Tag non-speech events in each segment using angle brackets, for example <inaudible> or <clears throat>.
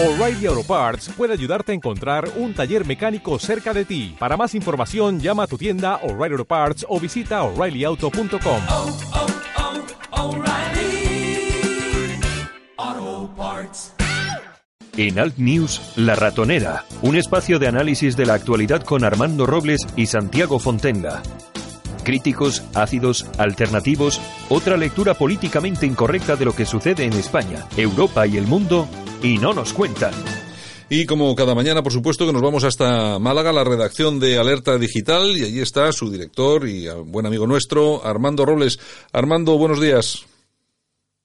O'Reilly Auto Parts puede ayudarte a encontrar un taller mecánico cerca de ti. Para más información, llama a tu tienda O'Reilly Auto Parts o visita oreillyauto.com. oh, oh, Parts. En Alt News, La Ratonera, un espacio de análisis de la actualidad con Armando Robles y Santiago Fontenga. Críticos, ácidos, alternativos, otra lectura políticamente incorrecta de lo que sucede en España, Europa y el mundo, y no nos cuentan. Y como cada mañana, por supuesto, que nos vamos hasta Málaga, la redacción de Alerta Digital, y allí está su director y buen amigo nuestro, Armando Robles. Armando, buenos días.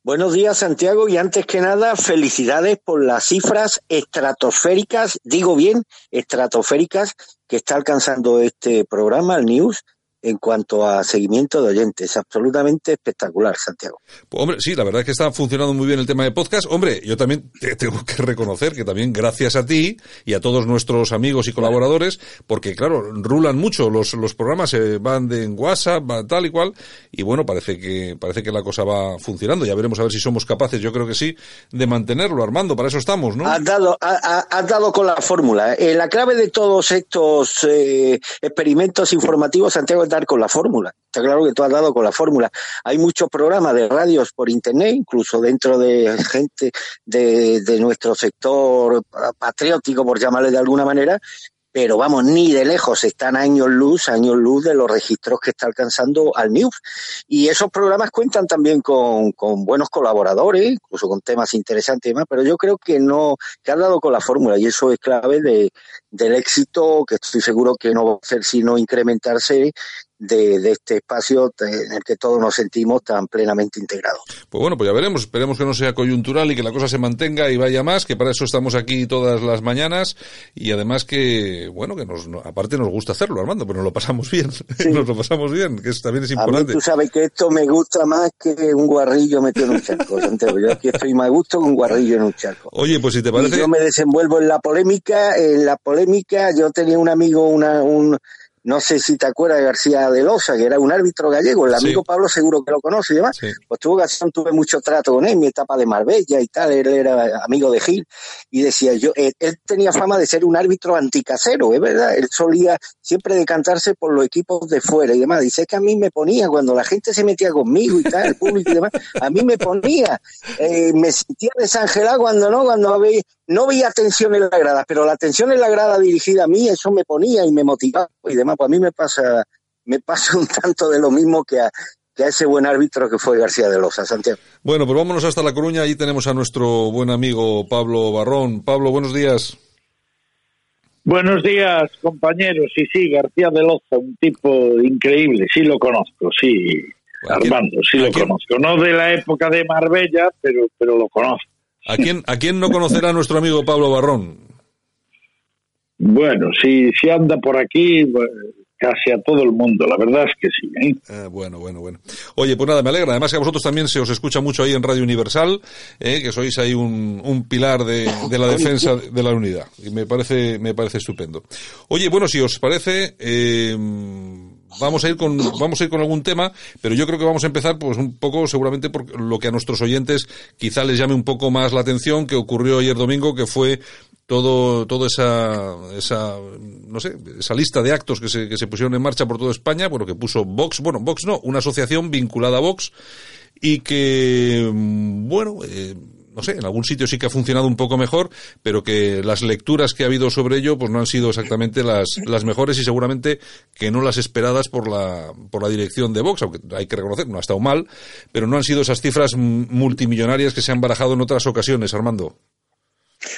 Buenos días, Santiago, y antes que nada, felicidades por las cifras estratosféricas, digo bien, estratosféricas, que está alcanzando este programa, el News, en cuanto a seguimiento de oyentes. Absolutamente espectacular, Santiago. Pues, hombre, sí, la verdad es que está funcionando muy bien el tema de podcast. Hombre, yo también te <laughs> tengo que reconocer que también gracias a ti y a todos nuestros amigos y colaboradores, porque claro, rulan mucho los, los programas, se van de en WhatsApp, tal y cual, y bueno, parece que, parece que la cosa va funcionando. Ya veremos a ver si somos capaces, yo creo que sí, de mantenerlo, Armando, para eso estamos, ¿no? Has dado, ha- ha- has dado con la fórmula. Eh, la clave de todos estos eh, experimentos informativos, Santiago, con la fórmula. Está claro que tú has dado con la fórmula. Hay muchos programas de radios por internet, incluso dentro de gente de nuestro sector patriótico, por llamarle de alguna manera, pero vamos, ni de lejos están años luz, años luz de los registros que está alcanzando al News. Y esos programas cuentan también con, con buenos colaboradores, incluso con temas interesantes y demás, pero yo creo que no, que han dado con la fórmula y eso es clave de, del éxito que estoy seguro que no va a hacer sino incrementarse de, de este espacio en el que todos nos sentimos tan plenamente integrados. Pues bueno, pues ya veremos. Esperemos que no sea coyuntural y que la cosa se mantenga y vaya más, que para eso estamos aquí todas las mañanas y además que, bueno, que nos, no- aparte nos gusta hacerlo, Armando, pero nos lo pasamos bien. <laughs> nos lo pasamos bien, que eso también es A mí importante. tú sabes que esto me gusta más que un guarrillo metido en un charco, Santiago. Yo aquí estoy más a gusto que un guarrillo en un charco. Oye, pues si te Y parece... yo me desenvuelvo en la polémica, en la polémica, yo tenía un amigo, una, un, no sé si te acuerdas de García de Losa, que era un árbitro gallego, el Sí. amigo Pablo seguro que lo conoce y demás, Sí. pues ocasión, tuve mucho trato con él, mi etapa de Marbella y tal, él era amigo de Gil, y decía yo, él, él tenía fama de ser un árbitro anticasero, es verdad, él solía siempre decantarse por los equipos de fuera y demás, dice "Es que a mí me ponía, cuando la gente se metía conmigo y tal, el público y demás, a mí me ponía, eh, me sentía desangelado cuando no, cuando había, no veía atención en la grada, pero la atención en la grada dirigida a mí, eso me ponía y me motivaba y demás, pues a mí me pasa, me pasa un tanto de lo mismo que a, que a ese buen árbitro que fue García de Losa, Santiago. Bueno, pues vámonos hasta La Coruña. Allí tenemos a nuestro buen amigo Pablo Barrón. Pablo, buenos días. Buenos días, compañeros. Sí, sí, García de Loza, un tipo increíble. Sí lo conozco, sí. ¿A quién- Armando, sí lo quién- conozco. No de la época de Marbella, pero, pero lo conozco. ¿A quién, ¿A quién no conocerá nuestro amigo Pablo Barrón? Bueno, si, si anda por aquí, bueno, casi a todo el mundo. La verdad es que sí. ¿eh? Eh, bueno, bueno, bueno. Oye, pues nada, me alegra. Además que a vosotros también se os escucha mucho ahí en Radio Universal, eh, que sois ahí un, un pilar de, de la defensa de la unidad. Y me parece, me parece estupendo. Oye, bueno, si os parece, eh, vamos a ir con, vamos a ir con algún tema, pero yo creo que vamos a empezar, pues un poco, seguramente, por lo que a nuestros oyentes quizá les llame un poco más la atención que ocurrió ayer domingo, que fue todo, toda esa, esa, no sé, esa lista de actos que se, que se pusieron en marcha por toda España, bueno, que puso Vox, bueno, Vox no, una asociación vinculada a Vox y que, mm, bueno, eh, no sé, en algún sitio sí que ha funcionado un poco mejor, pero que las lecturas que ha habido sobre ello, pues no han sido exactamente las, las mejores y seguramente que no las esperadas por la, por la dirección de Vox, aunque hay que reconocer, no ha estado mal, pero no han sido esas cifras multimillonarias que se han barajado en otras ocasiones, Armando.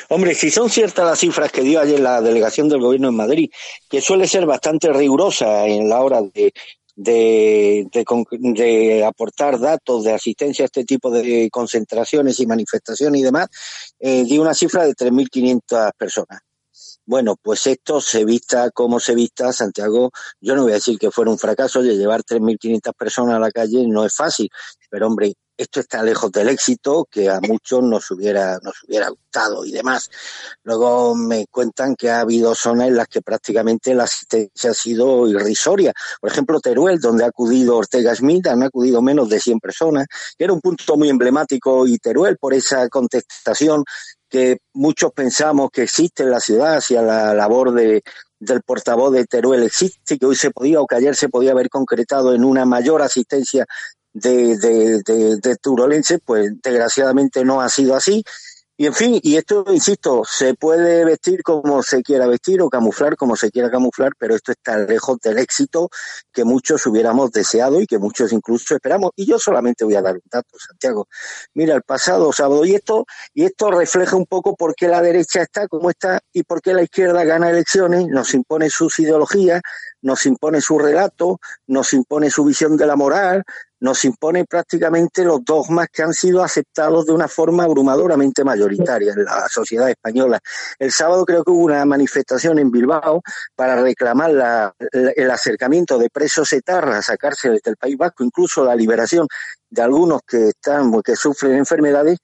Hombre, si son ciertas las cifras que dio ayer la delegación del gobierno en Madrid, que suele ser bastante rigurosa en la hora de, de, de, de aportar datos de asistencia a este tipo de concentraciones y manifestaciones y demás, eh, dio una cifra de 3.500 personas. Bueno, pues esto se vista como se vista, Santiago, yo no voy a decir que fuera un fracaso, de llevar 3.500 personas a la calle no es fácil, pero hombre, esto está lejos del éxito que a muchos nos hubiera, nos hubiera gustado y demás. Luego me cuentan que ha habido zonas en las que prácticamente la asistencia ha sido irrisoria. Por ejemplo, Teruel, donde ha acudido Ortega Smith, han acudido menos de 100 personas, que era un punto muy emblemático y Teruel por esa contestación que muchos pensamos que existe en la ciudad hacia la labor de, del portavoz de Teruel existe, que hoy se podía o que ayer se podía haber concretado en una mayor asistencia de, de, de, de turolenses, pues desgraciadamente no ha sido así. Y en fin, y esto, insisto, se puede vestir como se quiera vestir o camuflar como se quiera camuflar, pero esto está lejos del éxito que muchos hubiéramos deseado y que muchos incluso esperamos. Y yo solamente voy a dar un dato, Santiago. Mira, el pasado sábado, y esto, y esto refleja un poco por qué la derecha está como está y por qué la izquierda gana elecciones, nos impone sus ideologías, nos impone su relato, nos impone su visión de la moral, nos impone prácticamente los dogmas que han sido aceptados de una forma abrumadoramente mayoritaria en la sociedad española. El sábado creo que hubo una manifestación en Bilbao para reclamar la, la, el acercamiento de presos etarras, sacárseles del País Vasco, incluso la liberación de algunos que están, que sufren enfermedades,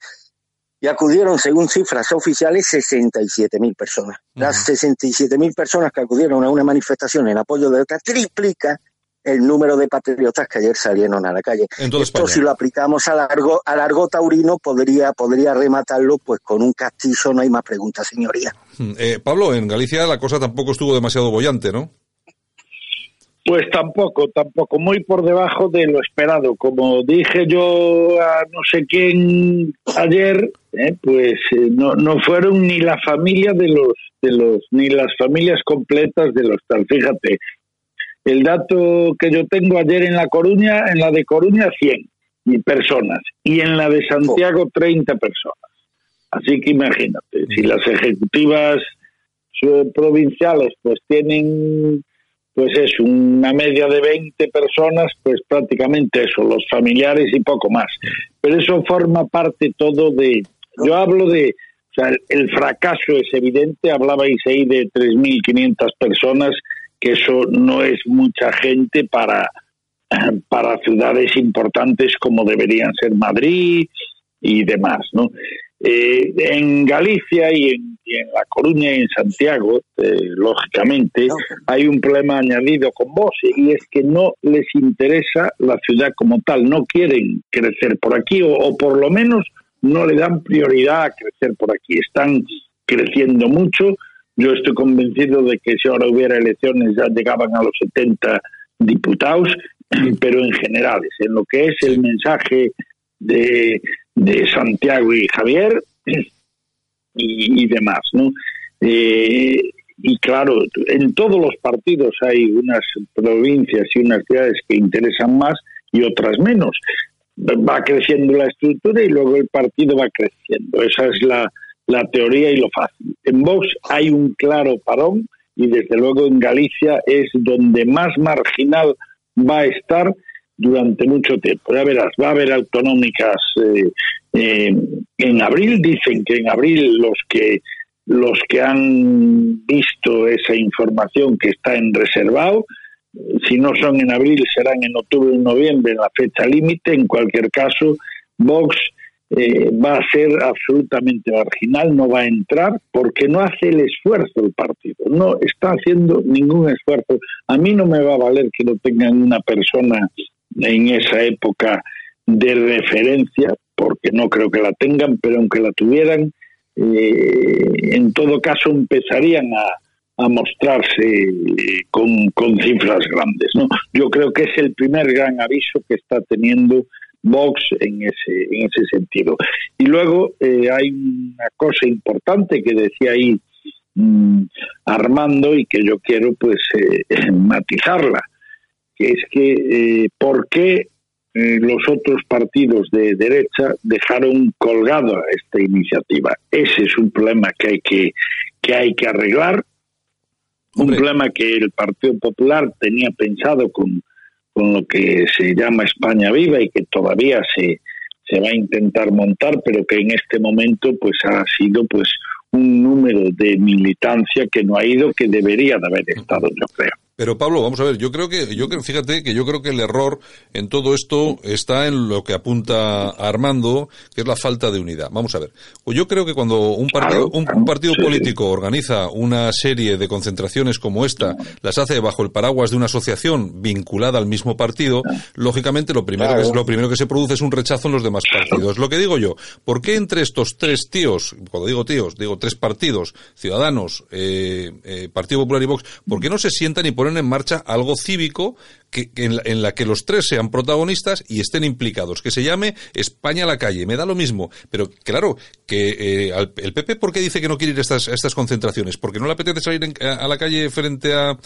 y acudieron, según cifras oficiales, 67.000 personas. Las 67.000 personas que acudieron a una manifestación en apoyo de ETA triplica el número de patriotas que ayer salieron a la calle. Esto España. si lo aplicamos a largo, a largo taurino podría, podría rematarlo pues con un castizo, no hay más preguntas, señoría. Eh, Pablo, en Galicia la cosa tampoco estuvo demasiado bollante, ¿no? Pues tampoco, tampoco, muy por debajo de lo esperado. Como dije yo a no sé quién ayer, eh, pues eh, no, no fueron ni la familia de los, de los, ni las familias completas de los tal. Fíjate, el dato que yo tengo ayer en La Coruña, en la de Coruña 100 personas y en la de Santiago 30 personas. Así que imagínate, si las ejecutivas provinciales pues tienen pues es una media de 20 personas, pues prácticamente eso, los familiares y poco más. Pero eso forma parte todo de, yo hablo de, o sea, el fracaso es evidente, hablabais ahí de 3.500 personas, que eso no es mucha gente para, <clears throat> para ciudades importantes como deberían ser Madrid y demás, ¿no? Eh, en Galicia y en, y en, La Coruña y en Santiago, eh, lógicamente, hay un problema añadido con vos y es que no les interesa la ciudad como tal, no quieren crecer por aquí o, o por lo menos no le dan prioridad a crecer por aquí. Están creciendo mucho. Yo estoy convencido de que si ahora hubiera elecciones ya llegaban a los 70 diputados, <clears throat> pero en generales, en lo que es el mensaje de, de Santiago y Javier y, demás, ¿no? Eh, y claro, en todos los partidos hay unas provincias y unas ciudades que interesan más y otras menos. Va creciendo la estructura y luego el partido va creciendo. Esa es la, la teoría y lo fácil. En Vox hay un claro parón y desde luego en Galicia es donde más marginal va a estar durante mucho tiempo. Ya verás, va a haber autonómicas eh, eh, en abril. Dicen que en abril los que los que han visto esa información que está en reservado, si no son en abril, serán en octubre o noviembre, en la fecha límite. En cualquier caso, Vox eh, va a ser absolutamente marginal, no va a entrar porque no hace el esfuerzo el partido, no está haciendo ningún esfuerzo. A mí no me va a valer que no tengan una persona en esa época de referencia, porque no creo que la tengan, pero aunque la tuvieran, eh, en todo caso empezarían a, a mostrarse eh, con, con, cifras grandes. ¿no? Yo creo que es el primer gran aviso que está teniendo Vox en ese, en ese sentido. Y luego eh, hay una cosa importante que decía ahí mmm, Armando y que yo quiero pues <laughs> matizarla es que eh, por qué eh, los otros partidos de derecha dejaron colgada esta iniciativa. Ese es un problema que hay que, que, hay que arreglar, un problema que el Partido Popular tenía pensado con, con lo que se llama España Viva y que todavía se, se va a intentar montar, pero que en este momento pues ha sido pues un número de militancia que no ha ido que debería de haber estado, yo creo. Pero Pablo, vamos a ver, yo creo que, yo creo, fíjate que yo creo que el error en todo esto está en lo que apunta Armando, que es la falta de unidad. Vamos a ver. Pues yo creo que cuando un partido, un, partido político organiza una serie de concentraciones como esta, las hace bajo el paraguas de una asociación vinculada al mismo partido, lógicamente lo primero, que, lo primero que se produce es un rechazo en los demás partidos. Lo que digo yo, ¿por qué entre estos tres tíos, cuando digo tíos, digo tres partidos, Ciudadanos, eh, eh, Partido Popular y Vox, ¿por qué no se sientan y ponen en marcha algo cívico que, en, la, que los tres sean protagonistas y estén implicados, que se llame España a la calle. Me da lo mismo, pero claro, que eh, el PP, ¿por qué dice que no quiere ir a estas, estas concentraciones? ¿Porque no le apetece salir a, la calle frente a,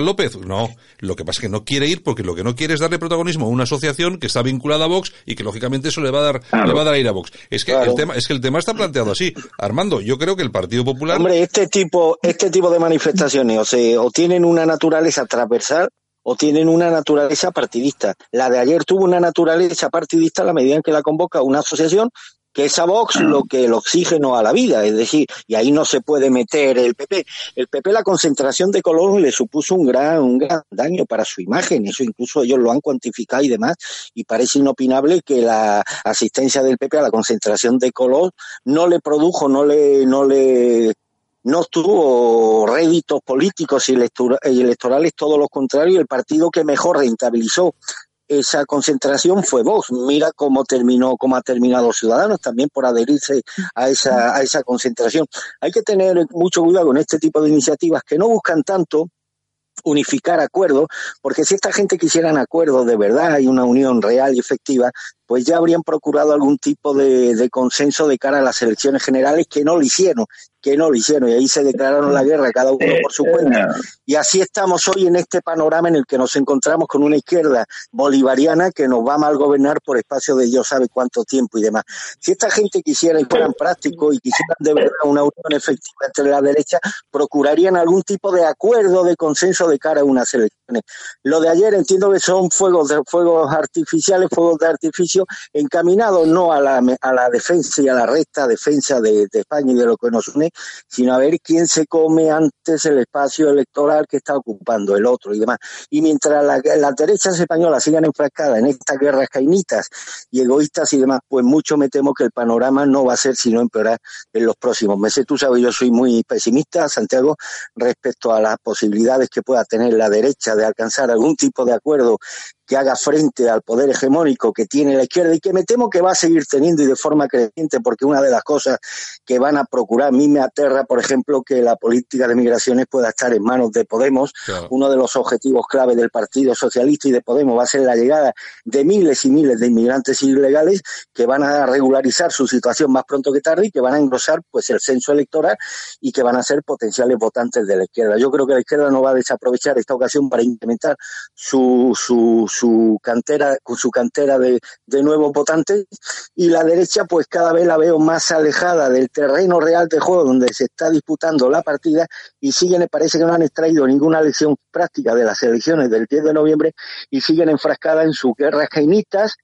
López? No, lo que pasa es que no quiere ir porque lo que no quiere es darle protagonismo a una asociación que está vinculada a Vox y que lógicamente eso le va a dar, le va a dar a ir a Vox. Es que el tema, es que el tema está planteado así. Armando, yo creo que el Partido Popular. Hombre, este tipo, este tipo de manifestaciones o, se, o tienen una naturaleza transversal o tienen una naturaleza partidista. La de ayer tuvo una naturaleza partidista a la medida en que la convoca una asociación que es a Vox lo que el oxígeno a la vida, es decir, y ahí no se puede meter el PP. El PP la concentración de color le supuso un gran, un gran daño para su imagen, eso incluso ellos lo han cuantificado y demás, y parece inopinable que la asistencia del PP a la concentración de color no le produjo, no le, no le no tuvo réditos políticos y electorales, todo lo contrario, el partido que mejor rentabilizó esa concentración fue Vox. Mira cómo terminó, cómo ha terminado Ciudadanos también por adherirse a esa, a esa concentración. Hay que tener mucho cuidado con este tipo de iniciativas que no buscan tanto unificar acuerdos, porque si esta gente quisieran acuerdos de verdad y una unión real y efectiva, pues ya habrían procurado algún tipo de, de, consenso de cara a las elecciones generales que no lo hicieron que no lo hicieron y ahí se declararon la guerra cada uno por su cuenta. Y así estamos hoy en este panorama en el que nos encontramos con una izquierda bolivariana que nos va a mal gobernar por espacio de Dios sabe cuánto tiempo y demás. Si esta gente quisiera y fueran prácticos y quisieran de verdad una unión efectiva entre la derecha, procurarían algún tipo de acuerdo, de consenso de cara a unas elecciones. Lo de ayer entiendo que son fuegos de fuegos artificiales, fuegos de artificio encaminados no a la, a la defensa y a la recta defensa de España y de lo que nos une, sino a ver quién se come antes el espacio electoral que está ocupando el otro y demás. Y mientras las derechas españolas sigan enfrascadas en estas guerras cainitas y egoístas y demás, pues mucho me temo que el panorama no va a ser sino empeorar en los próximos meses. Tú sabes, yo soy muy pesimista, Santiago, respecto a las posibilidades que pueda tener la derecha de alcanzar algún tipo de acuerdo que haga frente al poder hegemónico que tiene la izquierda y que me temo que va a seguir teniendo y de forma creciente, porque una de las cosas que van a procurar, a mí me aterra, por ejemplo, que la política de migraciones pueda estar en manos de Podemos. Uno de los objetivos clave del Partido Socialista y de Podemos va a ser la llegada de miles y miles de inmigrantes ilegales que van a regularizar su situación más pronto que tarde y que van a engrosar pues el censo electoral y que van a ser potenciales votantes de la izquierda. Yo creo que la izquierda no va a desaprovechar esta ocasión para incrementar su, su su cantera, con su cantera de, de nuevos votantes, y la derecha pues cada vez la veo más alejada del terreno real de juego donde se está disputando la partida y siguen, parece que no han extraído ninguna lección práctica de las elecciones del 10 de noviembre y siguen enfrascadas en sus guerras cainitas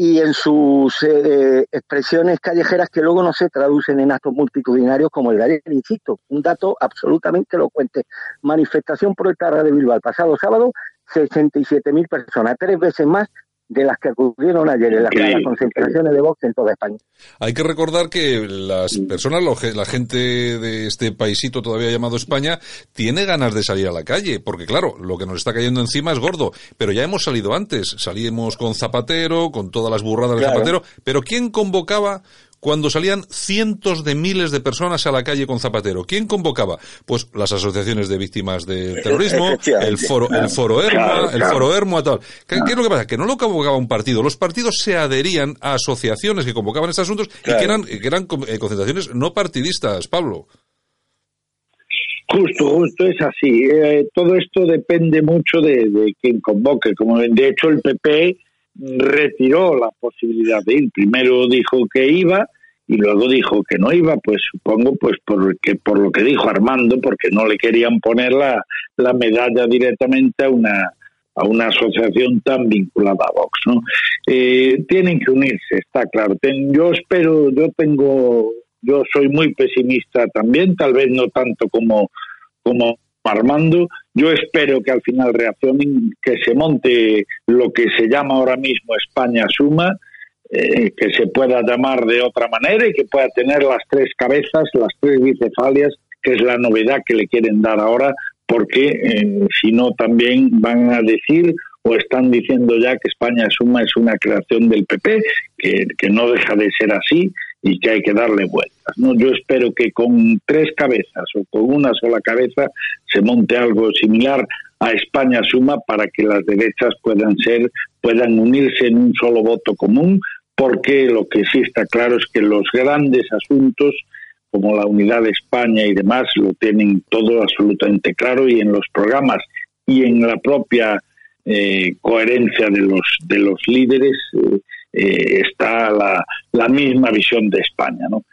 y en sus eh, expresiones callejeras que luego no se traducen en actos multitudinarios como el de ayer. Insisto, un dato absolutamente elocuente. Manifestación proletaria de Bilbao el pasado sábado 67.000 personas, tres veces más de las que acudieron ayer en las, concentraciones de Vox en toda España. Hay que recordar que las personas, la gente de este paisito todavía llamado España, tiene ganas de salir a la calle, porque claro, lo que nos está cayendo encima es gordo, pero ya hemos salido antes, salíamos con Zapatero, con todas las burradas de Zapatero, pero ¿quién convocaba cuando salían cientos de miles de personas a la calle con Zapatero. ¿Quién convocaba? Pues las asociaciones de víctimas del terrorismo, el foro, el foro Erma, el foro Ermo, tal. ¿Qué, es lo que pasa? Que no lo convocaba un partido. Los partidos se adherían a asociaciones que convocaban estos asuntos y que eran, que eran eh, concentraciones no partidistas, Pablo. Justo, justo es así. Eh, todo esto depende mucho de, de quien convoque. Como de hecho el PP retiró la posibilidad de ir. Primero dijo que iba y luego dijo que no iba, pues supongo pues porque por lo que dijo Armando, porque no le querían poner la, la medalla directamente a una a una asociación tan vinculada a Vox, ¿no? Eh, tienen que unirse, está claro. yo espero, yo tengo, yo soy muy pesimista también, tal vez no tanto como como Armando. Yo espero que al final reaccionen, que se monte lo que se llama ahora mismo España Suma, eh, que se pueda llamar de otra manera y que pueda tener las tres cabezas, las tres bicefalias, que es la novedad que le quieren dar ahora, porque eh, si no también van a decir o están diciendo ya que España Suma es una creación del PP, que, que no deja de ser así y que hay que darle vueltas. ¿no? Yo espero que con tres cabezas o con una sola cabeza se monte algo similar a España Suma para que las derechas puedan ser, puedan unirse en un solo voto común, porque lo que sí está claro es que los grandes asuntos como la unidad de España y demás lo tienen todo absolutamente claro y en los programas y en la propia eh, coherencia de los de los líderes eh, eh, está la, la, misma visión de España. ¿no?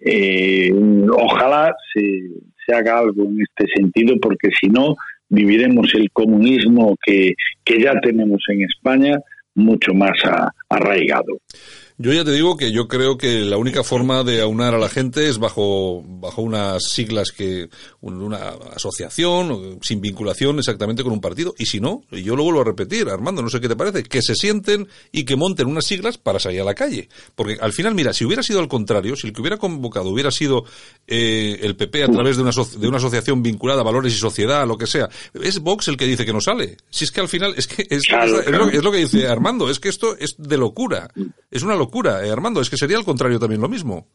eh, ojalá se, se, haga algo en este sentido, porque si no, viviremos el comunismo que, que ya tenemos en España mucho más a, arraigado. Yo ya te digo que yo creo que la única forma de aunar a la gente es bajo, bajo unas siglas que, una asociación, sin vinculación exactamente con un partido. Y si no, yo lo vuelvo a repetir, Armando, no sé qué te parece, que se sienten y que monten unas siglas para salir a la calle. Porque al final, mira, si hubiera sido al contrario, si el que hubiera convocado hubiera sido eh, el PP a través de una, de una asociación vinculada a valores y sociedad, lo que sea, es Vox el que dice que no sale. Si es que al final, es que es, claro, es, claro. Lo, es lo que dice Armando, es que esto es de locura. Es una locura, eh, Armando, es que sería al contrario también lo mismo.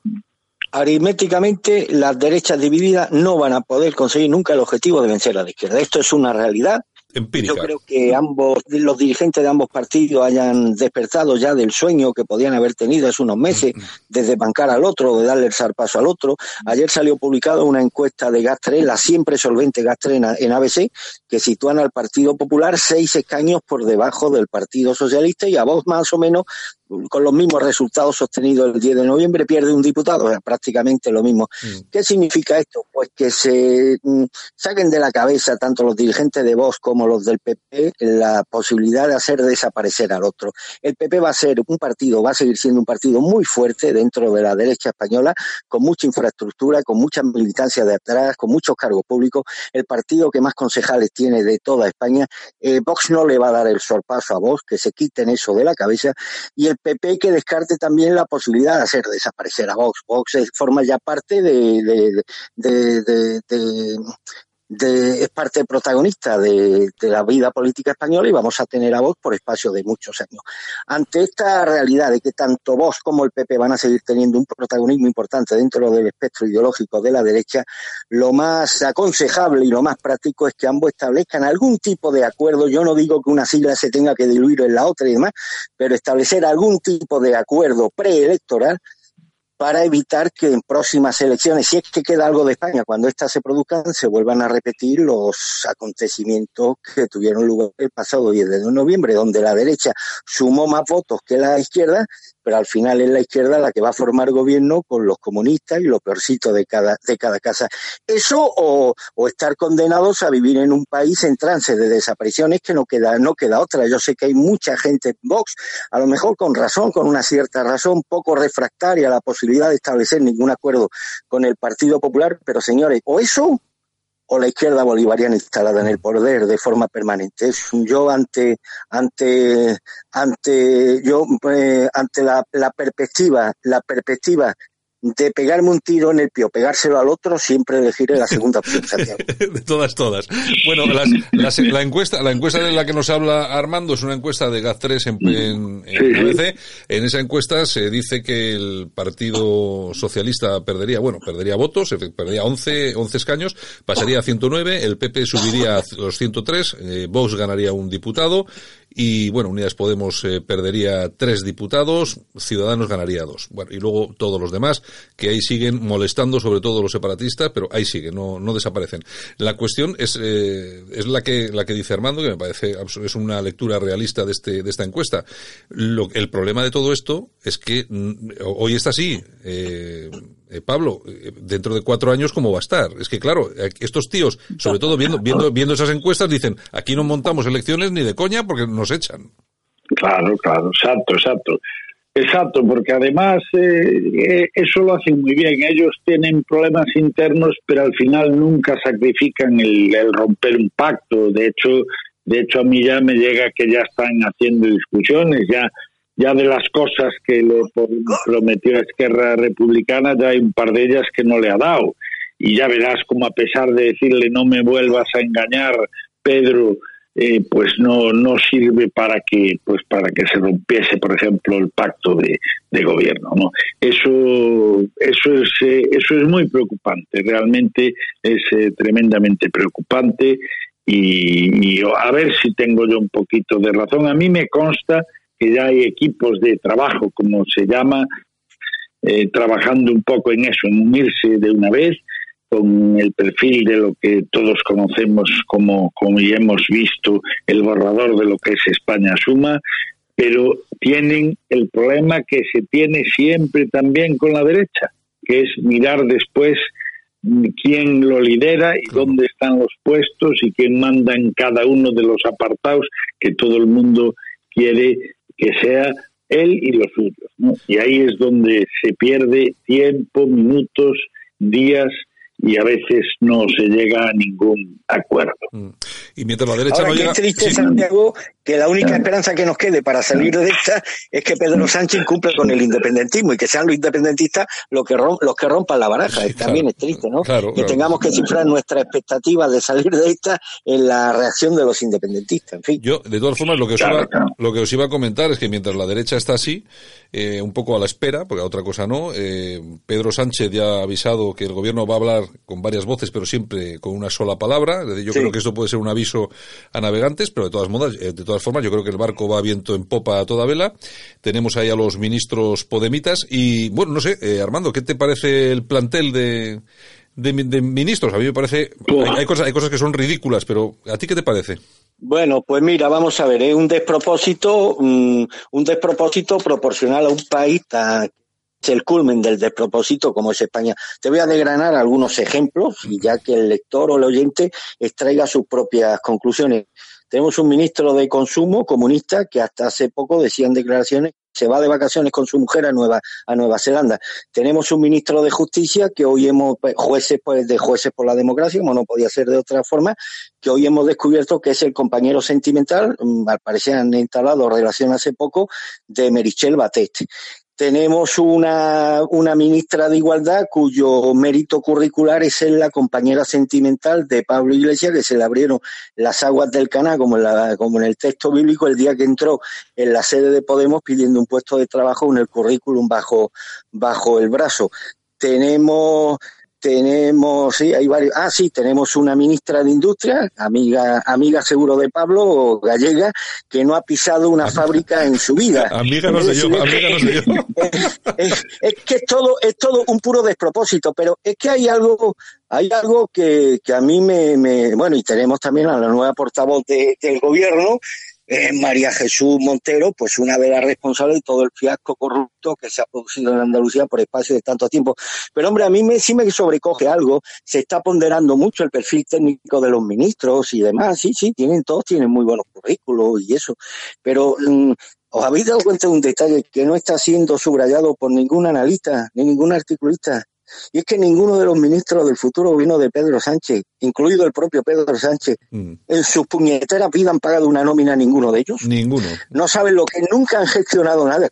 Aritméticamente, las derechas divididas no van a poder conseguir nunca el objetivo de vencer a la izquierda. Esto es una realidad. Empírica. Yo creo que ambos, los dirigentes de ambos partidos hayan despertado ya del sueño que podían haber tenido hace unos meses, <laughs> desde bancar al otro, de darle el zarpazo al otro. Ayer salió publicada una encuesta de Gastre, la siempre solvente Gastre en ABC, que sitúan al Partido Popular seis escaños por debajo del Partido Socialista y a vos más o menos con los mismos resultados sostenidos el 10 de noviembre, pierde un diputado, o sea, prácticamente lo mismo. Mm. ¿Qué significa esto? Pues que se mm, saquen de la cabeza tanto los dirigentes de Vox como los del PP la posibilidad de hacer desaparecer al otro. El PP va a ser un partido, va a seguir siendo un partido muy fuerte dentro de la derecha española, con mucha infraestructura, con mucha militancia de atrás, con muchos cargos públicos, el partido que más concejales tiene de toda España. Eh, Vox no le va a dar el sorpaso a Vox, que se quiten eso de la cabeza, y el PP que descarte también la posibilidad de hacer desaparecer a Vox. Vox forma ya parte de, de, de, de, es parte protagonista de, de, la vida política española y vamos a tener a Vox por espacio de muchos años. Ante esta realidad de que tanto Vox como el PP van a seguir teniendo un protagonismo importante dentro del espectro ideológico de la derecha, lo más aconsejable y lo más práctico es que ambos establezcan algún tipo de acuerdo. Yo no digo que una sigla se tenga que diluir en la otra y demás, pero establecer algún tipo de acuerdo preelectoral para evitar que en próximas elecciones, si es que queda algo de España, cuando éstas se produzcan, se vuelvan a repetir los acontecimientos que tuvieron lugar el pasado 10 de noviembre, donde la derecha sumó más votos que la izquierda, pero al final es la izquierda la que va a formar gobierno con los comunistas y lo peorcito de cada, de cada casa. Eso o, o estar condenados a vivir en un país en trance de desapariciones que no queda, no queda otra. Yo sé que hay mucha gente en Vox, a lo mejor con razón, con una cierta razón, poco refractaria a la posibilidad de establecer ningún acuerdo con el Partido Popular, pero señores, o eso o la izquierda bolivariana instalada en el poder de forma permanente. Yo ante ante ante yo eh, ante la, la perspectiva la perspectiva de pegarme un tiro en el pie o pegárselo al otro, siempre elegiré la segunda opción, <laughs> de todas, todas. Bueno, las, las, la encuesta, la encuesta de la que nos habla Armando es una encuesta de GAT3 en, en, en ABC. En esa encuesta se dice que el Partido Socialista perdería, bueno, perdería votos, perdería 11, 11 escaños, pasaría a 109, el PP subiría a los 103, eh, Vox ganaría un diputado, y bueno, Unidas Podemos eh, perdería tres diputados, Ciudadanos ganaría dos. Bueno, y luego todos los demás, que ahí siguen molestando, sobre todo los separatistas, pero ahí siguen, no, no desaparecen. La cuestión es, eh, es la que, la que dice Armando, que me parece, es una lectura realista de este, de esta encuesta. Lo, el problema de todo esto es que mm, hoy está así, eh, eh, Pablo, eh, dentro de cuatro años, ¿cómo va a estar? Es que, claro, eh, estos tíos, sobre todo viendo, viendo, viendo esas encuestas, dicen, aquí no montamos elecciones ni de coña porque nos echan. Claro, claro, exacto, exacto. Exacto, porque además eh, eso lo hacen muy bien. Ellos tienen problemas internos, pero al final nunca sacrifican el, el romper un pacto. De hecho, de hecho a mí ya me llega que ya están haciendo discusiones, ya ya de las cosas que le prometió a Esquerra Republicana, ya hay un par de ellas que no le ha dado. Y ya verás como a pesar de decirle no me vuelvas a engañar, Pedro, eh, pues no no sirve para que pues para que se rompiese por ejemplo el pacto de, de gobierno no eso eso es eh, eso es muy preocupante realmente es eh, tremendamente preocupante. Y, y, a ver si tengo yo un poquito de razón. A mí me consta que ya hay equipos de trabajo como se llama trabajando un poco en eso en unirse de una vez con el perfil de lo que todos conocemos como, como y hemos visto el borrador de lo que es España Suma, pero tienen el problema que se tiene siempre también con la derecha, que es mirar después quién lo lidera y dónde están los puestos y quién manda en cada uno de los apartados que todo el mundo quiere que sea él y los suyos. Y ahí es donde se pierde tiempo, minutos, días y a veces no se llega a ningún acuerdo. Mm. Y mientras la derecha no llega... Qué triste, Santiago, que la única esperanza que nos quede para salir de esta es que Pedro Sánchez cumple con el independentismo y que sean los independentistas los que, los que rompan la baraja. También es triste, ¿no? que tengamos que cifrar nuestra expectativa de salir de esta en la reacción de los independentistas. En fin. Yo, de todas formas, lo que os, iba, lo que os iba a comentar es que mientras la derecha está así, eh, un poco a la espera, porque a otra cosa no, eh, Pedro Sánchez ya ha avisado que el gobierno va a hablar con varias voces, pero siempre con una sola palabra. Yo creo que esto puede ser un aviso a navegantes, pero de todas modas, eh, de todas formas, yo creo que el barco va viento en popa a toda vela. Tenemos ahí a los ministros podemitas y, bueno, no sé, eh, Armando, ¿qué te parece el plantel de, de, ministros? A mí me parece, hay, cosas, hay cosas que son ridículas, pero ¿a ti qué te parece? Bueno, pues mira, vamos a ver, es un despropósito, un despropósito proporcional a un país tan el culmen del despropósito como es España. Te voy a desgranar algunos ejemplos y ya que el lector o el oyente extraiga sus propias conclusiones. Tenemos un ministro de Consumo comunista que hasta hace poco decían declaraciones se va de vacaciones con su mujer a Nueva a Nueva Zelanda. Tenemos un ministro de Justicia que hoy hemos pues, jueces pues, de jueces por la democracia, como no podía ser de otra forma, que hoy hemos descubierto que es el compañero sentimental, mm, al parecer han instalado relación hace poco de Merichel Batet. Tenemos una, una ministra de Igualdad cuyo mérito curricular es ser la compañera sentimental de Pablo Iglesias, que se le abrieron las aguas del canal, como en, el texto bíblico, el día que entró en la sede de Podemos pidiendo un puesto de trabajo en el currículum bajo, bajo el brazo. Tenemos tenemos, sí, hay varios. Ah, sí, tenemos una ministra de Industria, amiga, amiga seguro de Pablo, gallega, que no ha pisado una fábrica en su vida. <laughs> amiga no sé yo, amiga no sé yo. <laughs> Es, que es todo, es todo un puro despropósito, pero es que hay algo, hay algo que, que a mí me, me, bueno, y tenemos también a la nueva portavoz del gobierno, eh, María Jesús Montero, pues una de las responsables de todo el fiasco corrupto que se ha producido en Andalucía por espacio de tanto tiempo. Pero hombre, a mí me, sí me sobrecoge algo, se está ponderando mucho el perfil técnico de los ministros y demás, sí, sí, tienen todos, tienen muy buenos currículos y eso, pero mm, ¿Os habéis dado cuenta de un detalle que no está siendo subrayado por ningún analista ni ningún articulista? Y es que ninguno de los ministros del futuro gobierno de Pedro Sánchez, incluido el propio Pedro Sánchez, mm. en sus puñeteras vidas han pagado una nómina a ninguno de ellos. Ninguno. No saben lo que nunca han gestionado nada.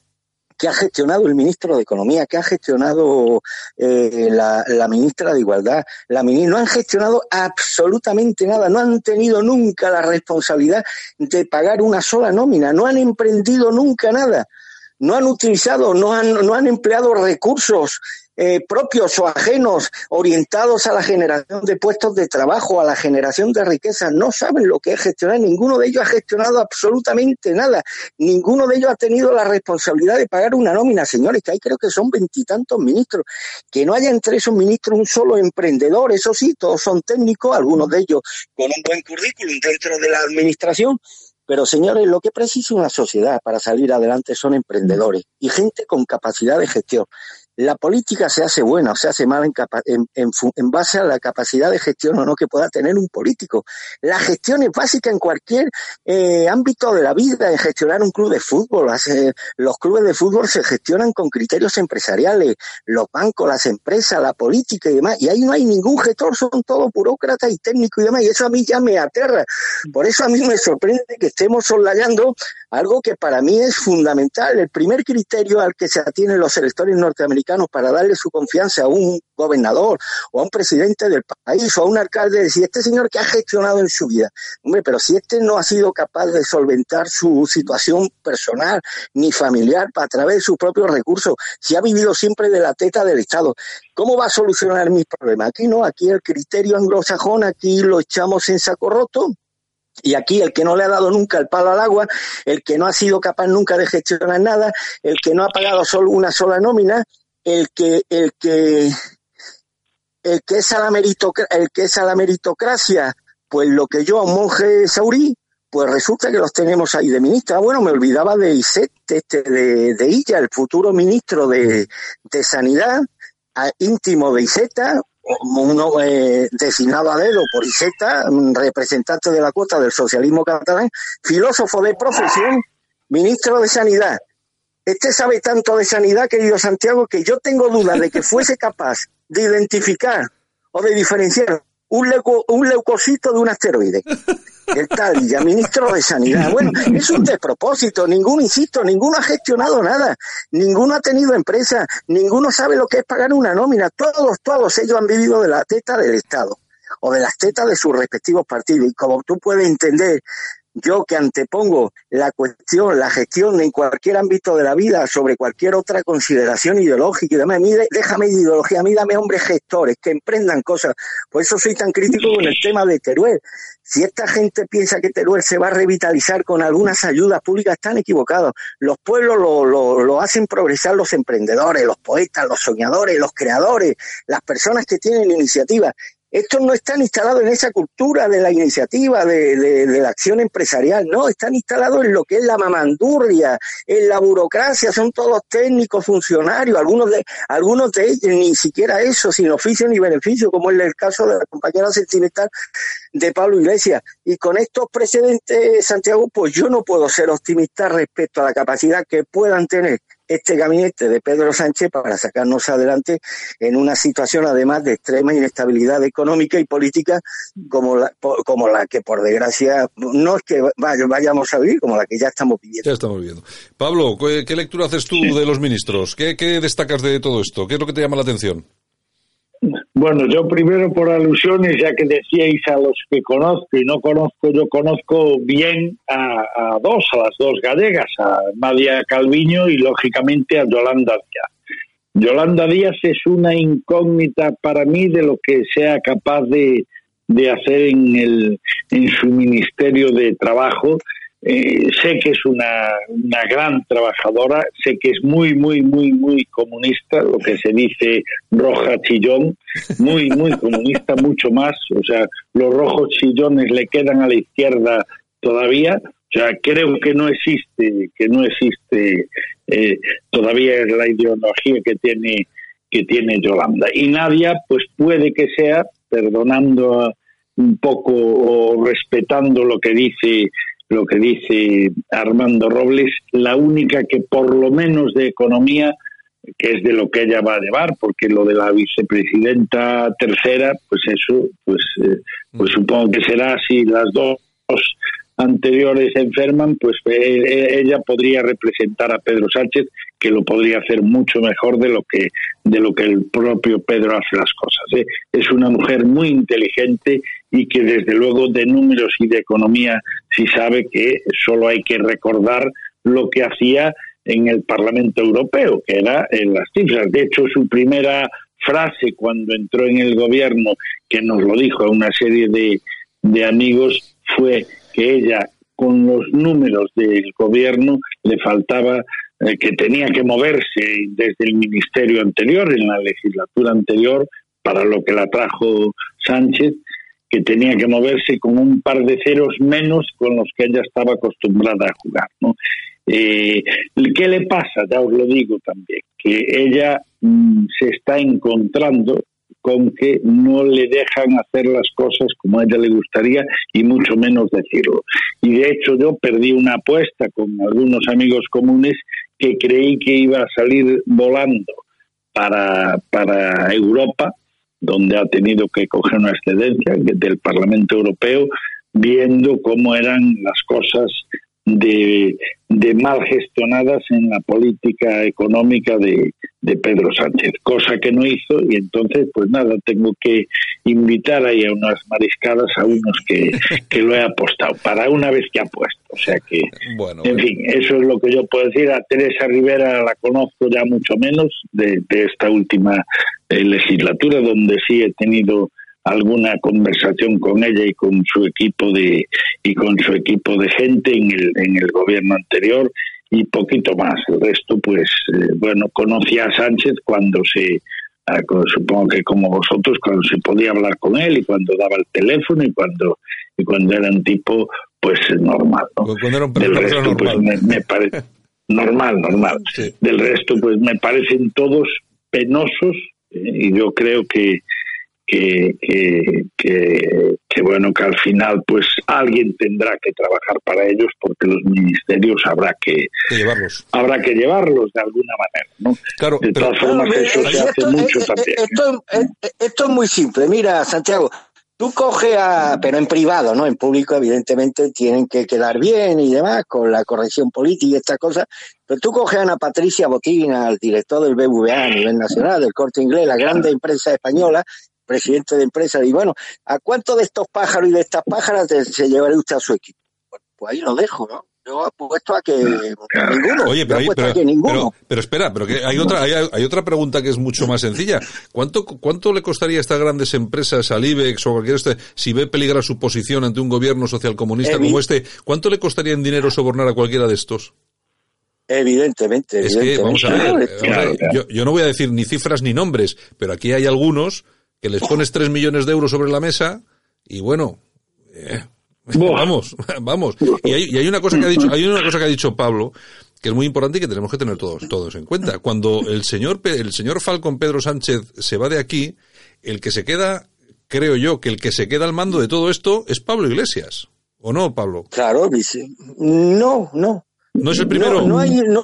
Que ha gestionado el ministro de Economía, que ha gestionado eh, la, la, ministra de Igualdad, la no han gestionado absolutamente nada, no han tenido nunca la responsabilidad de pagar una sola nómina, no han emprendido nunca nada, no han utilizado, no han, no han empleado recursos eh, propios o ajenos orientados a la generación de puestos de trabajo, a la generación de riqueza, no saben lo que es gestionar. Ninguno de ellos ha gestionado absolutamente nada. Ninguno de ellos ha tenido la responsabilidad de pagar una nómina, señores, que hay creo que son veintitantos ministros. Que no haya entre esos ministros un solo emprendedor, eso sí, todos son técnicos, algunos de ellos con un buen currículum dentro de la administración, pero señores, lo que precisa una sociedad para salir adelante son emprendedores y gente con capacidad de gestión La política se hace buena o se hace mala en, en, base a la capacidad de gestión o no que pueda tener un político. La gestión es básica en cualquier eh, ámbito de la vida, en gestionar un club de fútbol. los clubes de fútbol se gestionan con criterios empresariales, los bancos, las empresas, la política y demás. Y ahí no hay ningún gestor, son todos burócratas y técnicos y demás. Y eso a mí ya me aterra. Por eso a mí me sorprende que estemos soslayando algo que para mí es fundamental. El primer criterio al que se atienen los electores norteamericanos para darle su confianza a un gobernador o a un presidente del país o a un alcalde, decir, este señor que ha gestionado en su vida, hombre, pero si este no ha sido capaz de solventar su situación personal ni familiar a través de sus propios recursos, si ha vivido siempre de la teta del Estado, ¿cómo va a solucionar mis problemas? Aquí no, aquí el criterio anglosajón, aquí lo echamos en saco roto y aquí el que no le ha dado nunca el palo al agua, el que no ha sido capaz nunca de gestionar nada, el que no ha pagado solo una sola nómina, el que, el que, el que es a la el que es a la meritocracia, pues lo que yo a un monje saurí, pues resulta que los tenemos ahí de ministra. Bueno, me olvidaba de Iset, este, de, de Illa, el futuro ministro de, de Sanidad, íntimo de Iseta, uno eh, designado a dedo por Iseta, representante de la cuota del socialismo catalán, filósofo de profesión, ministro de Sanidad. Este sabe tanto de sanidad, querido Santiago, que yo tengo dudas de que fuese capaz de identificar o de diferenciar un, un leucocito de un asteroide. El tal ya ministro de Sanidad. <laughs> Bueno, es un despropósito. Ninguno, insisto, ninguno ha gestionado nada. Ninguno ha tenido empresa. Ninguno sabe lo que es pagar una nómina. Todos, todos ellos han vivido de la teta del Estado o de las tetas de sus respectivos partidos. Y como tú puedes entender, yo que antepongo la cuestión, la gestión en cualquier ámbito de la vida sobre cualquier otra consideración ideológica y demás, déjame de ideología, a mí dame hombres gestores que emprendan cosas. Por eso soy tan crítico con el tema de Teruel. Si esta gente piensa que Teruel se va a revitalizar con algunas ayudas públicas, están equivocados. Los pueblos lo, lo, lo hacen progresar los emprendedores, los poetas, los soñadores, los creadores, las personas que tienen iniciativa. Estos no están instalados en esa cultura de la iniciativa, de, la acción empresarial, no, están instalados en lo que es la mamandurria, en la burocracia, son todos técnicos, funcionarios, algunos de, algunos de ellos ni siquiera eso, sin oficio ni beneficio, como es el caso de la compañera sentimental de Pablo Iglesias. Y con estos precedentes, Santiago, pues yo no puedo ser optimista respecto a la capacidad que puedan tener este gabinete de Pedro Sánchez para sacarnos adelante en una situación además de extrema inestabilidad económica y política como la, como la que por desgracia no es que vayamos a vivir, como la que ya estamos viviendo. Ya estamos viviendo. Pablo, ¿qué, lectura haces tú de los ministros? ¿Qué, ¿Qué destacas de todo esto? ¿Qué es lo que te llama la atención? Bueno, yo primero por alusiones, ya que decíais a los que conozco y no conozco, yo conozco bien a, dos, a las dos gallegas, a María Calviño y lógicamente a Yolanda Díaz. Yolanda Díaz es una incógnita para mí de lo que sea capaz de, de hacer en, el, en su Ministerio de Trabajo eh, sé que es una, una gran trabajadora, sé que es muy, muy, muy, muy comunista, lo que se dice roja chillón, muy, muy comunista, <laughs> mucho más. O sea, los rojos chillones le quedan a la izquierda todavía. O sea, creo que no existe, que no existe eh, todavía la ideología que tiene que tiene Yolanda. Y Nadia, pues puede que sea, perdonando un poco o respetando lo que dice lo que dice Armando Robles, la única que por lo menos de economía, que es de lo que ella va a llevar, porque lo de la vicepresidenta tercera, pues eso, pues, eh, pues supongo que será así las dos anteriores enferman, pues eh, eh, ella podría representar a Pedro Sánchez, que lo podría hacer mucho mejor de lo que de lo que el propio Pedro hace las cosas. Es una mujer muy inteligente y que desde luego de números y de economía sí sabe que solo hay que recordar lo que hacía en el Parlamento Europeo, que era en las cifras. De hecho, su primera frase cuando entró en el gobierno, que nos lo dijo a una serie de, de amigos, fue que ella con los números del gobierno le faltaba eh, que tenía que moverse desde el ministerio anterior, en la legislatura anterior, para lo que la trajo Sánchez, que tenía que moverse con un par de ceros menos con los que ella estaba acostumbrada a jugar. ¿no? Eh, ¿Qué le pasa? Ya os lo digo también, que ella mm, se está encontrando con que no le dejan hacer las cosas como a ella le gustaría y mucho menos decirlo. Y de hecho yo perdí una apuesta con algunos amigos comunes que creí que iba a salir volando para, para Europa, donde ha tenido que coger una excedencia del Parlamento Europeo, viendo cómo eran las cosas de, de mal gestionadas en la política económica de, de, Pedro Sánchez, cosa que no hizo y entonces pues nada, tengo que invitar ahí a unas mariscadas a unos que, <laughs> que lo he apostado, para una vez que ha puesto, o sea que, Bueno, en bueno. fin, eso es lo que yo puedo decir, a Teresa Rivera la conozco ya mucho menos de, de esta última eh, legislatura, donde sí he tenido alguna conversación con ella y con su equipo de y con su equipo de gente en el en el gobierno anterior y poquito más el resto pues eh, bueno conocía a Sánchez cuando se ah, supongo que como vosotros cuando se podía hablar con él y cuando daba el teléfono y cuando y cuando era un tipo pues normal ¿no? Cuando era un del resto pues normal. me, me parece <laughs> normal normal Sí. del resto pues me parecen todos penosos eh, y yo creo que que, que, que, que, bueno que al final pues alguien tendrá que trabajar para ellos porque los ministerios habrá que que llevarlos. habrá que llevarlos de alguna manera ¿no? Claro, de pero- todas formas Bueno, eso se hace esto- mucho eh, también Esto, eh, esto es muy simple. Mira, Santiago, tú coges a, pero en privado, ¿no? En público, evidentemente, tienen que quedar bien y demás, con la corrección política y estas cosas. Pero tú coges a Ana Patricia Botín, al director del BVA a nivel nacional, del Corte Inglés, la grande empresa española, presidente de empresa, y bueno, ¿a cuánto de estos pájaros y de estas pájaras se llevaría usted a su equipo? Bueno, pues ahí lo dejo, ¿no? Yo apuesto a que ninguno. Oye, pero, ahí- apuesto pero, a que ninguno. pero, pero espera, pero que hay otra, hay, hay otra pregunta que es mucho más sencilla. ¿Cuánto, cuánto le costaría a estas grandes empresas, al IBEX o cualquier este, si ve peligrar su posición ante un gobierno socialcomunista Evi- como este, cuánto le costaría en dinero sobornar a cualquiera de estos? Evidentemente, Es que, vamos a ver, evidentemente. vamos a ver, yo, yo no voy a decir ni cifras ni nombres, pero aquí hay algunos que les pones tres millones de euros sobre la mesa y bueno, eh, vamos, <laughs> vamos. Y hay, y hay una cosa que ha dicho, hay una cosa que ha dicho Pablo que es muy importante y que tenemos que tener todos, todos en cuenta. Cuando el señor, el señor Falcon Pedro Sánchez se va de aquí, el que se queda, creo yo, que el que se queda al mando de todo esto es Pablo Iglesias. ¿O no, Pablo? Claro, vice. No, no. ¿No es el primero? No, no hay, no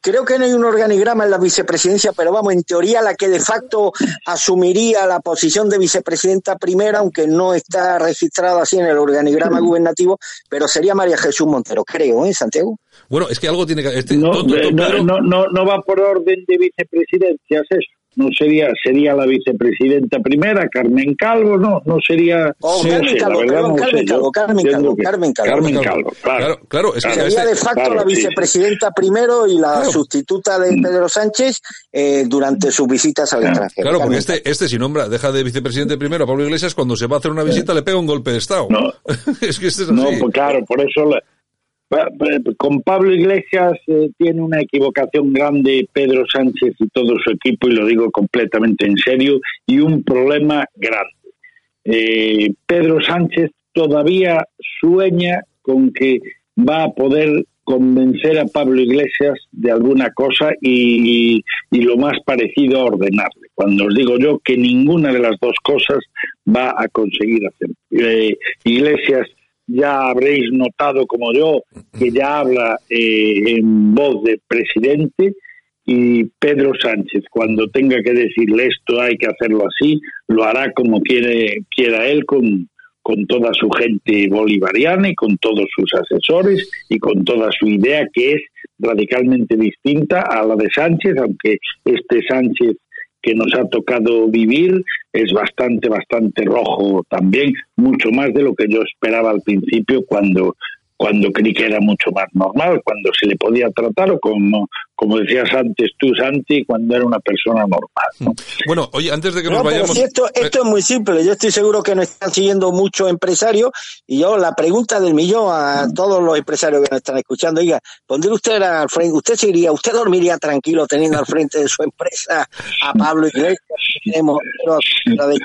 creo que no hay un organigrama en la vicepresidencia, pero vamos, en teoría la que de facto asumiría la posición de vicepresidenta primera, aunque no está registrada así en el organigrama gubernativo, pero sería María Jesús Montero, creo, ¿eh, Santiago? Bueno, es que algo tiene que... Este, no, eh, no, no, no va por orden de vicepresidencias eso. No sería, sería la vicepresidenta primera, Carmen Calvo, no, no sería. Oh, Carmen Calvo, verdad no Carmen Calvo, Carmen Calvo, Carmen Calvo. Carmen Calvo. Calvo, claro. Claro, claro, es que. Sería este- de facto claro, la sí. vicepresidenta primero y la Claro. sustituta de Pedro Sánchez eh, durante sus visitas al extranjero. Claro, porque este, este si nombra, deja de vicepresidente primero a Pablo Iglesias, cuando se va a hacer una visita le pega un golpe de Estado. No. <laughs> es que este es No, pues claro, por eso la- con Pablo Iglesias eh, tiene una equivocación grande Pedro Sánchez y todo su equipo, y lo digo completamente en serio, y un problema grande. Eh, Pedro Sánchez todavía sueña con que va a poder convencer a Pablo Iglesias de alguna cosa y, y lo más parecido a ordenarle. Cuando os digo yo que ninguna de las dos cosas va a conseguir hacer. Eh, Iglesias ya habréis notado como yo que ya habla eh, en voz de presidente y Pedro Sánchez. Cuando tenga que decirle esto hay que hacerlo así lo hará como quiere quiera él con con toda su gente bolivariana y con todos sus asesores y con toda su idea que es radicalmente distinta a la de Sánchez, aunque este Sánchez que nos ha tocado vivir es bastante, bastante rojo también, mucho más de lo que yo esperaba al principio cuando cuando creí que era mucho más normal, cuando se le podía tratar, o como, como decías antes tú, Santi, cuando era una persona normal. ¿no? Bueno, oye, antes de que No, nos vayamos... si esto, esto es muy simple. Yo estoy seguro que nos están siguiendo muchos empresarios y yo la pregunta del millón a todos los empresarios que nos están escuchando, diga, pondría usted al frente, usted seguiría, usted dormiría tranquilo teniendo al frente de su empresa a Pablo Iglesias, que <laughs> tenemos la de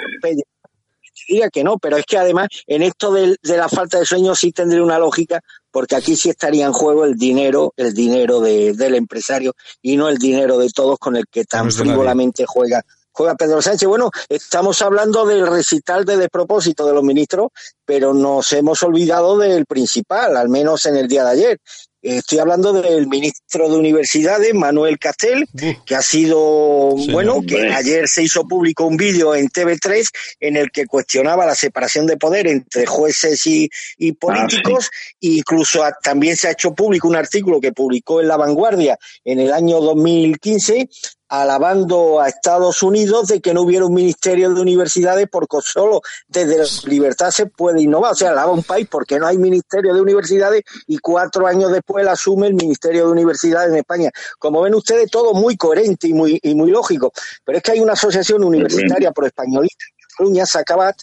diría que no, pero es que además en esto de, de la falta de sueño sí tendría una lógica, porque aquí sí estaría en juego el dinero, el dinero de, del empresario y no el dinero de todos con el que tan No frívolamente juega juega Pedro Sánchez. Bueno, estamos hablando del recital de despropósito de los ministros, pero nos hemos olvidado del principal, al menos en el día de ayer. Estoy hablando del ministro de Universidades, Manuel Castel, que ha sido, Sí, bueno, que ayer se hizo público un vídeo en TV3 en el que cuestionaba la separación de poder entre jueces y, y políticos. Incluso a- también se ha hecho público un artículo que publicó en La Vanguardia en el año 2015 alabando a Estados Unidos de que no hubiera un ministerio de universidades porque solo desde la libertad se puede innovar. O sea, alaba un país porque no hay ministerio de universidades y cuatro años después él asume el ministerio de universidades en España. Como ven ustedes, todo muy coherente y muy, y muy lógico. Pero es que hay una asociación universitaria pro españolista Cataluña, Sacabat,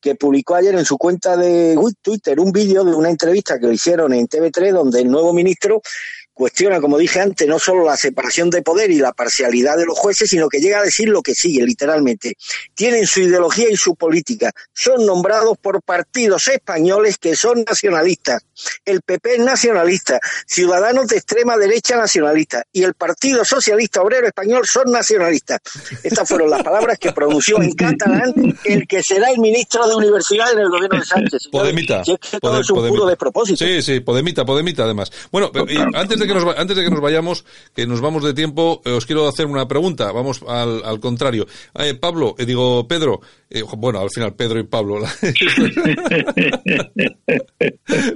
que publicó ayer en su cuenta de Twitter un vídeo de una entrevista que le hicieron en TV3 donde el nuevo ministro cuestiona, como dije antes, no solo la separación de poder y la parcialidad de los jueces, sino que llega a decir lo que sigue, literalmente. Tienen su ideología y su política. Son nombrados por partidos españoles que son nacionalistas. El PP es nacionalista, Ciudadanos de extrema derecha nacionalista y el Partido Socialista Obrero Español son nacionalistas. Estas fueron las palabras que pronunció en catalán el que será el ministro de Universidad en el gobierno de Sánchez. Podemita. si es que todo es un Podemita. puro despropósito. Sí, sí, Podemita, Podemita además. Bueno, <clears throat> antes de antes de que nos vayamos, que nos vamos de tiempo, eh, os quiero hacer una pregunta. Vamos al, contrario. Eh, Pablo, eh, digo Pedro, bueno, al final Pedro y Pablo. <laughs>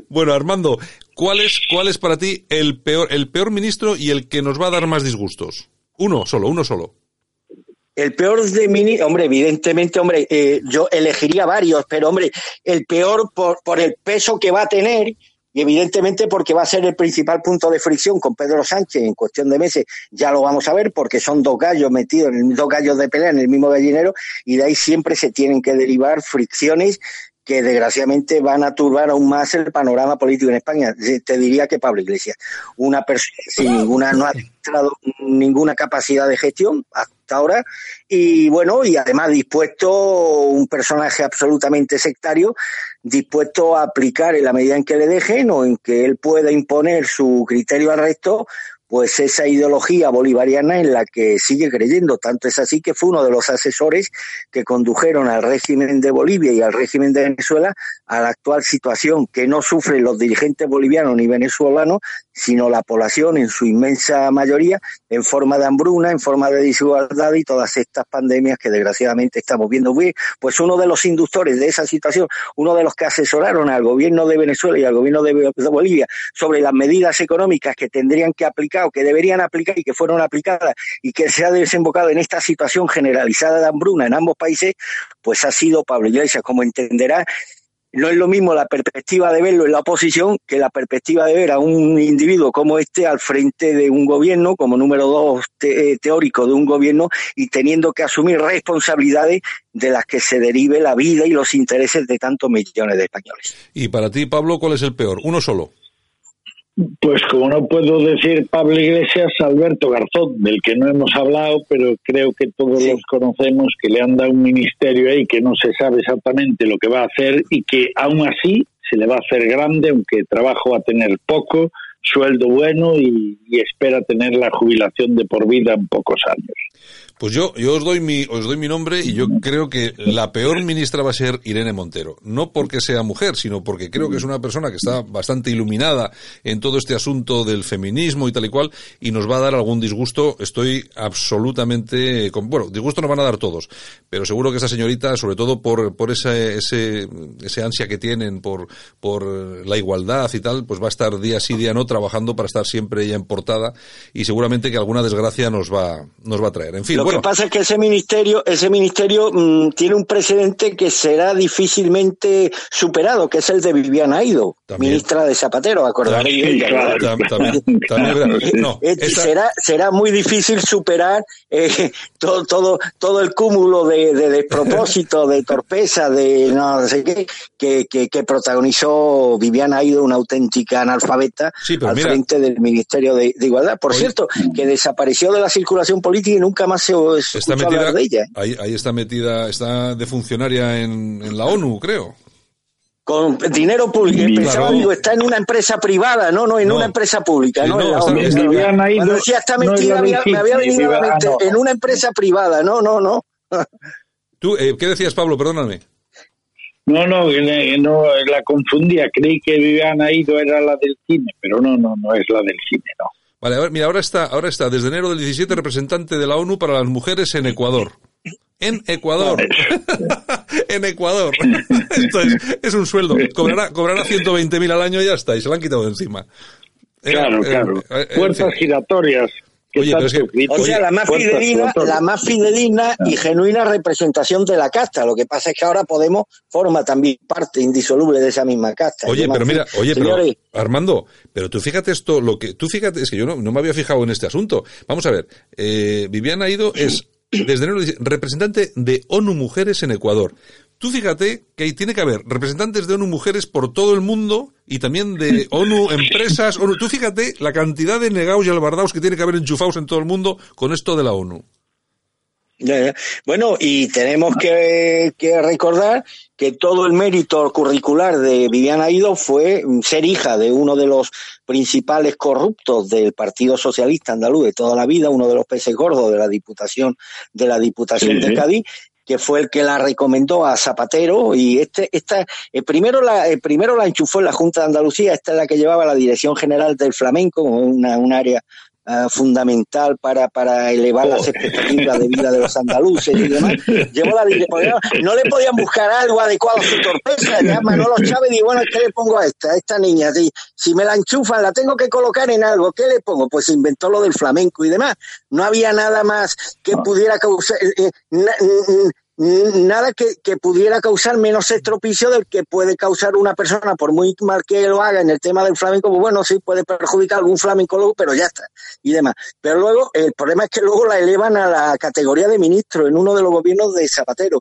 bueno, Armando, ¿cuál es cuál es para ti el peor el peor ministro y el que nos va a dar más disgustos? Uno solo, uno solo. El peor de mini, hombre, evidentemente, hombre, yo elegiría varios, pero hombre, el peor por el peso que va a tener y evidentemente porque va a ser el principal punto de fricción con Pedro Sánchez en cuestión de meses, ya lo vamos a ver, porque son dos gallos metidos, en dos gallos de pelea en el mismo gallinero y de ahí siempre se tienen que derivar fricciones que desgraciadamente van a turbar aún más el panorama político en España. Te diría que Pablo Iglesias, una persona sin ninguna, no ha demostrado ninguna capacidad de gestión hasta ahora, y bueno, y además dispuesto, un personaje absolutamente sectario, dispuesto a aplicar en la medida en que le dejen o en que él pueda imponer su criterio al resto, pues esa ideología bolivariana en la que sigue creyendo. Tanto es así que fue uno de los asesores que condujeron al régimen de Bolivia y al régimen de Venezuela a la actual situación que no sufren los dirigentes bolivianos ni venezolanos, sino la población en su inmensa mayoría, en forma de hambruna, en forma de desigualdad y todas estas pandemias que desgraciadamente estamos viendo. Pues uno de los inductores de esa situación, uno de los que asesoraron al gobierno de Venezuela y al gobierno de Bolivia sobre las medidas económicas que tendrían que aplicar que deberían aplicar y que fueron aplicadas y que se ha desembocado en esta situación generalizada de hambruna en ambos países, pues ha sido Pablo Iglesias, como entenderá, no es lo mismo la perspectiva de verlo en la oposición que la perspectiva de ver a un individuo como este al frente de un gobierno, como número dos te teórico de un gobierno y teniendo que asumir responsabilidades de las que se derive la vida y los intereses de tantos millones de españoles. Y para ti, Pablo, ¿cuál es el peor? Uno solo. Pues como no puedo decir Pablo Iglesias, Alberto Garzón, del que no hemos hablado, pero creo que todos sí. los conocemos, que le han dado un ministerio ahí que no se sabe exactamente lo que va a hacer y que aún así se le va a hacer grande, aunque trabajo va a tener poco, sueldo bueno y, y espera tener la jubilación de por vida en pocos años. Pues yo, yo os doy mi, os doy mi nombre y yo creo que la peor ministra va a ser Irene Montero. No porque sea mujer, sino porque creo que es una persona que está bastante iluminada en todo este asunto del feminismo y tal y cual, y nos va a dar algún disgusto. Estoy absolutamente, con, bueno, disgusto nos van a dar todos, pero seguro que esa señorita, sobre todo por, por ese, ese, ese ansia que tienen por, por la igualdad y tal, pues va a estar día sí, día no trabajando para estar siempre ella en portada y seguramente que alguna desgracia nos va, nos va a traer. En fin. Bueno. que pasa es que ese ministerio, ese ministerio mmm, tiene un precedente que será difícilmente superado, que es el de Viviana Aido. También. ministra de Zapatero, acordaréis no, <laughs> esta- será, será muy difícil superar eh, <laughs> todo, todo, todo el cúmulo de, de despropósito, de torpeza, de no sé qué, que, que, que protagonizó Viviana Aido, una auténtica analfabeta, Sí, al mira- frente del Ministerio de, de Igualdad. Por Oye- cierto, que desapareció de la circulación política y nunca más se está escuchó metida, hablar de ella. ¿eh? ahí, ahí está metida, está de funcionaria en, en la ONU, creo. Con dinero público. Claro. Pensaba, digo, está en una empresa privada, no, no, en No. una empresa pública, Sí, no, no, la está- está- Cuando decía está no la me, había venido a la Viviana, mente, no. en una empresa privada, no, no, no. ¿Tú, eh, ¿Qué decías, Pablo? Perdóname. No, no, que no, la confundía. Creí que Viviana Aido era la del cine, pero no, no, no es la del cine, no. Vale, a ver, mira, ahora está, ahora está desde enero del 17 representante de la ONU para las mujeres en Ecuador. En Ecuador. <laughs> en Ecuador. <laughs> Esto es, un sueldo. Cobrará, cobrará 120.000 al año y ya está, y se lo han quitado de encima. Eh, Claro, eh, claro. eh, eh, Puertas sí. giratorias. Que Oye, pero es que-. O sea, la más giratorias. la más fidedigna y genuina representación de la casta. Lo que pasa es que ahora Podemos forma también parte indisoluble de esa misma casta. Oye, pero mira, oye, pero Armando, pero tú fíjate esto, lo que tú fíjate, es que yo no, no me había fijado en este asunto. Vamos a ver, eh, Viviana Aido es desde enero dice, representante de ONU Mujeres en Ecuador. Tú fíjate que ahí tiene que haber representantes de ONU Mujeres por todo el mundo y también de ONU Empresas. ONU. Tú fíjate la cantidad de negados y albardaos que tiene que haber enchufados en todo el mundo con esto de la ONU. Ya, ya. Bueno, y tenemos que, que recordar que todo el mérito curricular de Viviana Aido fue ser hija de uno de los principales corruptos del Partido Socialista Andaluz de toda la vida, uno de los peces gordos de la Diputación de la Diputación Sí, de sí. Cádiz que fue el que la recomendó a Zapatero y este esta eh, primero la eh, primero la enchufó en la Junta de Andalucía esta es la que llevaba la Dirección General del Flamenco una, un área ah, fundamental para, para elevar las expectativas de vida de los andaluces y demás. Llevó la no, le podían buscar algo adecuado a su torpeza. Ya Manolo Chávez dijo, bueno, ¿qué le pongo a esta, a esta niña? Si, si me la enchufan, la tengo que colocar en algo, ¿qué le pongo? Pues inventó lo del flamenco y demás. No había nada más que pudiera causar... eh, eh, na- nada que, que pudiera causar menos estropicio del que puede causar una persona, por muy mal que lo haga en el tema del flamenco, pues bueno, sí puede perjudicar a algún flamencólogo, pero ya está, y demás. Pero luego, el problema es que luego la elevan a la categoría de ministro en uno de los gobiernos de Zapatero.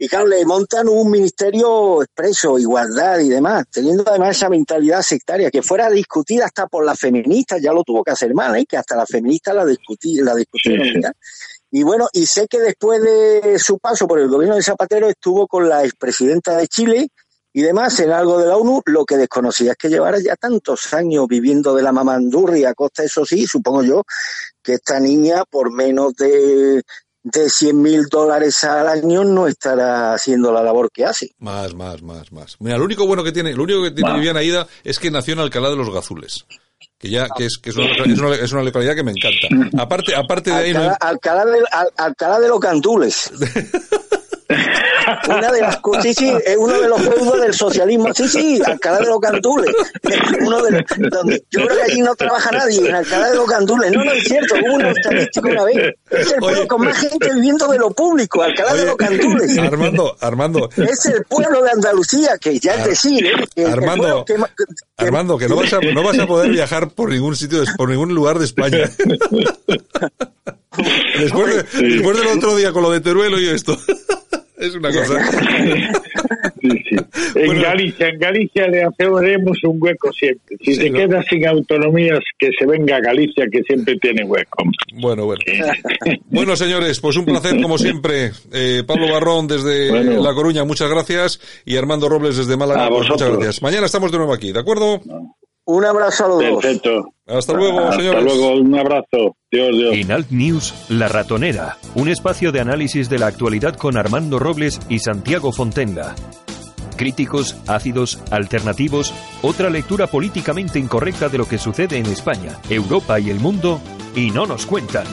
Y claro, le montan un ministerio expreso, igualdad y demás, teniendo además esa mentalidad sectaria, que fuera discutida hasta por las feministas, ya lo tuvo que hacer mal, ¿eh? que hasta las feministas la, discutí, la discutieron. Sí, sí. Y bueno, y sé que después de su paso por el gobierno de Zapatero estuvo con la expresidenta de Chile y demás en algo de la ONU, lo que desconocía es que llevara ya tantos años viviendo de la mamandurria a costa, eso sí, supongo yo, que esta niña por menos de, de 100 mil dólares al año no estará haciendo la labor que hace. Más, más, más, más. Mira, lo único bueno que tiene, lo único que tiene. Viviana Aida es que nació en Alcalá de los Gazules. Que ya, que es, que es una, es una, es una localidad que me encanta. Aparte, aparte de ahí no hay- Alcalá, Alcalá de, Al- Alcalá de los Cantules. <laughs> Una de las sí, sí, es uno de los feudos del socialismo. Sí, sí, Alcalá de los Cantules. <laughs> Uno de los- donde, yo creo que allí no trabaja nadie, en Alcalá de los Cantules. No, no es cierto, hubo una estadística una vez. Es el pueblo Oye. con más gente viviendo de lo público, Alcalá de los Cantules. Armando, Armando, Es el pueblo de Andalucía, que ya es decir, ¿eh? Que Armando, que que- Armando, que no vas a, no vas a poder viajar por ningún sitio, por ningún lugar de España. <laughs> Después, de- después del otro día con lo de Teruelo y esto. Es una cosa. <laughs> Sí, sí. En Bueno. Galicia, en Galicia le hacemos un hueco siempre. Si Sí, se ¿no? queda sin autonomías, que se venga a Galicia, que siempre tiene hueco. Bueno, bueno. Bueno, señores, pues un placer como siempre. Eh, Pablo Barrón desde Bueno. La Coruña, muchas gracias. Y Armando Robles desde Málaga, A pues muchas gracias. Mañana estamos de nuevo aquí, ¿de acuerdo? Un abrazo a los dos. Perfecto. Hasta luego, Hasta señores. luego, un abrazo. Dios, Dios. En Alt News, La Ratonera, un espacio de análisis de la actualidad con Armando Robles y Santiago Fontenga. Críticos, ácidos, alternativos, otra lectura políticamente incorrecta de lo que sucede en España, Europa y el mundo, y no nos cuentan.